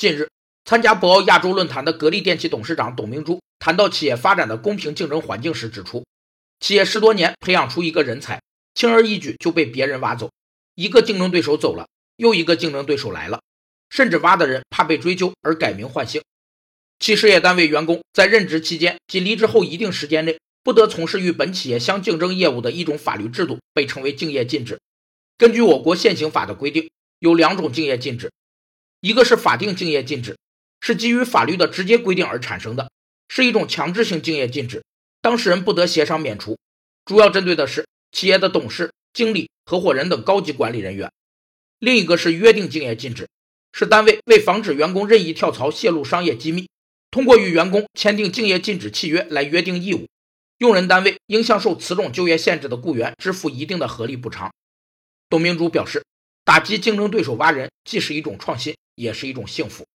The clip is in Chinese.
近日，参加博鳌亚洲论坛的格力电器董事长董明珠谈到企业发展的公平竞争环境时指出，企业十多年培养出一个人才，轻而易举就被别人挖走，一个竞争对手走了，又一个竞争对手来了，甚至挖的人怕被追究而改名换姓。其事业单位员工在任职期间及离职后一定时间内，不得从事与本企业相竞争业务的一种法律制度，被称为竞业禁止。根据我国现行法的规定，有两种竞业禁止。一个是法定竞业禁止，是基于法律的直接规定而产生的，是一种强制性竞业禁止，当事人不得协商免除，主要针对的是企业的董事、经理、合伙人等高级管理人员。另一个是约定竞业禁止，是单位为防止员工任意跳槽、泄露商业机密，通过与员工签订竞业禁止契约来约定义务，用人单位应向受此种就业限制的雇员支付一定的合理补偿。董明珠表示，打击竞争对手挖人，既是一种创新。也是一种幸福。